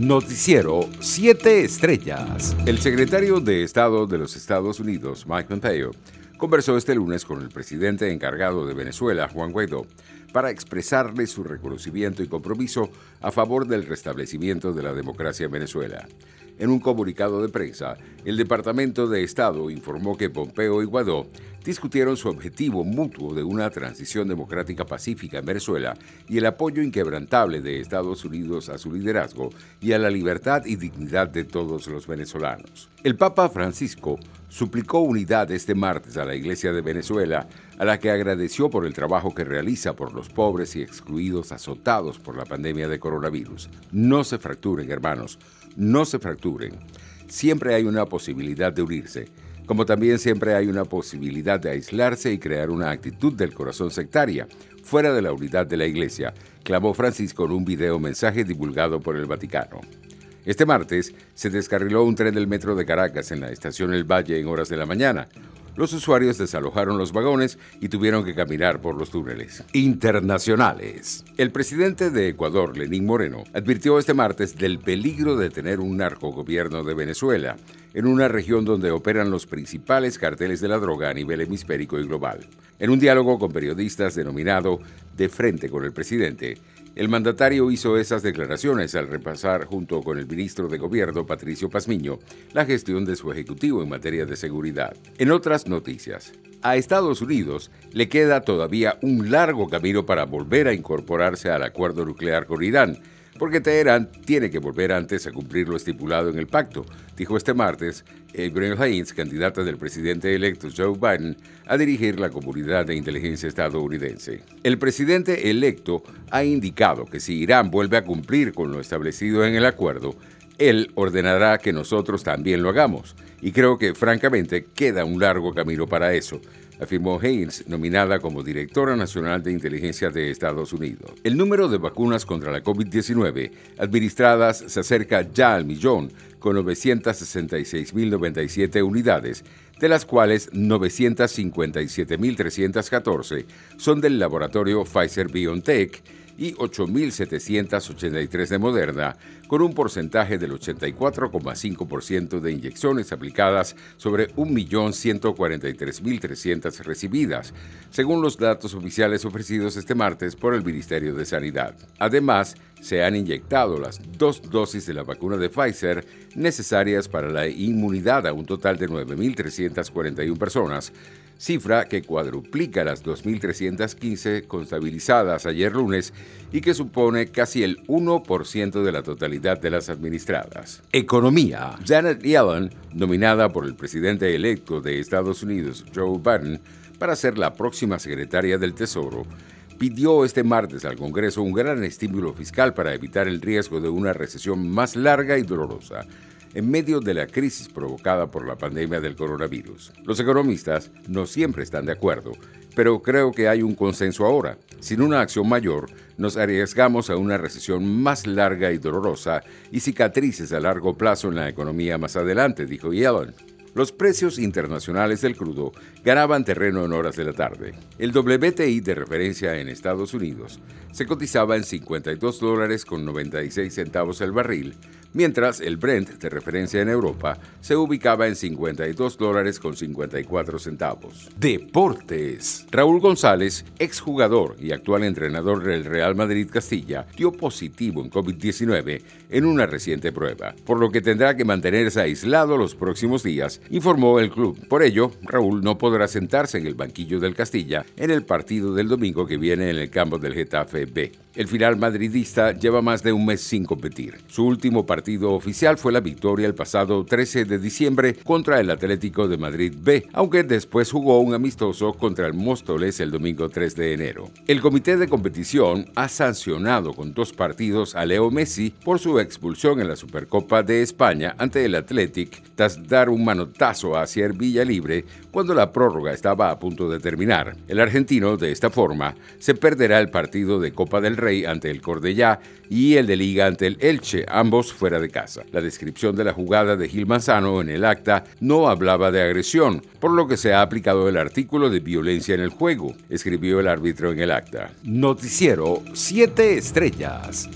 Noticiero 7 Estrellas. El secretario de Estado de los Estados Unidos, Mike Pompeo, conversó este lunes con el presidente encargado de Venezuela, Juan Guaidó, para expresarle su reconocimiento y compromiso a favor del restablecimiento de la democracia en Venezuela. En un comunicado de prensa, el Departamento de Estado informó que Pompeo y Guaidó discutieron su objetivo mutuo de una transición democrática pacífica en Venezuela y el apoyo inquebrantable de Estados Unidos a su liderazgo y a la libertad y dignidad de todos los venezolanos. El Papa Francisco suplicó unidad este martes a la Iglesia de Venezuela, a la que agradeció por el trabajo que realiza por los pobres y excluidos azotados por la pandemia de coronavirus. No se fracturen, hermanos, no se fracturen. Siempre hay una posibilidad de unirse como también siempre hay una posibilidad de aislarse y crear una actitud del corazón sectaria, fuera de la unidad de la Iglesia, clamó Francisco en un video mensaje divulgado por el Vaticano. Este martes se descarriló un tren del metro de Caracas en la estación El Valle en horas de la mañana. Los usuarios desalojaron los vagones y tuvieron que caminar por los túneles. Internacionales. El presidente de Ecuador, Lenín Moreno, advirtió este martes del peligro de tener un narcogobierno de Venezuela, en una región donde operan los principales carteles de la droga a nivel hemisférico y global. En un diálogo con periodistas denominado De frente con el presidente, el mandatario hizo esas declaraciones al repasar junto con el ministro de Gobierno, Patricio Pazmiño, la gestión de su ejecutivo en materia de seguridad. En otras noticias, a Estados Unidos le queda todavía un largo camino para volver a incorporarse al acuerdo nuclear con Irán, porque Teherán tiene que volver antes a cumplir lo estipulado en el pacto, dijo este martes Abraham Haynes, candidata del presidente electo Joe Biden, a dirigir la comunidad de inteligencia estadounidense. El presidente electo ha indicado que si Irán vuelve a cumplir con lo establecido en el acuerdo, él ordenará que nosotros también lo hagamos. Y creo que francamente queda un largo camino para eso, afirmó Haynes, nominada como directora nacional de inteligencia de Estados Unidos. El número de vacunas contra la COVID-19 administradas se acerca ya al millón, con 966.097 unidades, de las cuales 957.314 son del laboratorio Pfizer BioNTech y 8.783 de Moderna, con un porcentaje del 84,5% de inyecciones aplicadas sobre 1.143.300 recibidas, según los datos oficiales ofrecidos este martes por el Ministerio de Sanidad. Además, se han inyectado las dos dosis de la vacuna de Pfizer necesarias para la inmunidad a un total de 9.341 personas, cifra que cuadruplica las 2.315 contabilizadas ayer lunes y que supone casi el 1% de la totalidad de las administradas. Economía. Janet Yellen, nominada por el presidente electo de Estados Unidos, Joe Biden, para ser la próxima secretaria del Tesoro, pidió este martes al Congreso un gran estímulo fiscal para evitar el riesgo de una recesión más larga y dolorosa en medio de la crisis provocada por la pandemia del coronavirus. Los economistas no siempre están de acuerdo, pero creo que hay un consenso ahora. Sin una acción mayor, nos arriesgamos a una recesión más larga y dolorosa y cicatrices a largo plazo en la economía más adelante, dijo Yellen. Los precios internacionales del crudo ganaban terreno en horas de la tarde. El WTI de referencia en Estados Unidos se cotizaba en 52 dólares con 96 centavos el barril, mientras el Brent de referencia en Europa se ubicaba en 52 dólares con 54 centavos. Deportes. Raúl González, exjugador y actual entrenador del Real Madrid Castilla, dio positivo en COVID-19 en una reciente prueba, por lo que tendrá que mantenerse aislado los próximos días, informó el club. Por ello, Raúl no podrá sentarse en el banquillo del Castilla en el partido del domingo que viene en el campo del Getafe B. El final madridista lleva más de un mes sin competir. Su último partido oficial fue la victoria el pasado 13 de diciembre contra el Atlético de Madrid B, aunque después jugó un amistoso contra el Móstoles el domingo 3 de enero. El comité de competición ha sancionado con dos partidos a Leo Messi por su expulsión en la Supercopa de España ante el Athletic tras dar un manotazo hacia el Villa Libre cuando la prórroga estaba a punto de terminar. El argentino, de esta forma, se perderá el partido de Copa del Rey ante el Cordellá y el de Liga ante el Elche, ambos fuera de casa. La descripción de la jugada de Gil Manzano en el acta no hablaba de agresión, por lo que se ha aplicado el artículo de violencia en el juego, escribió el árbitro en el acta. Noticiero 7 Estrellas.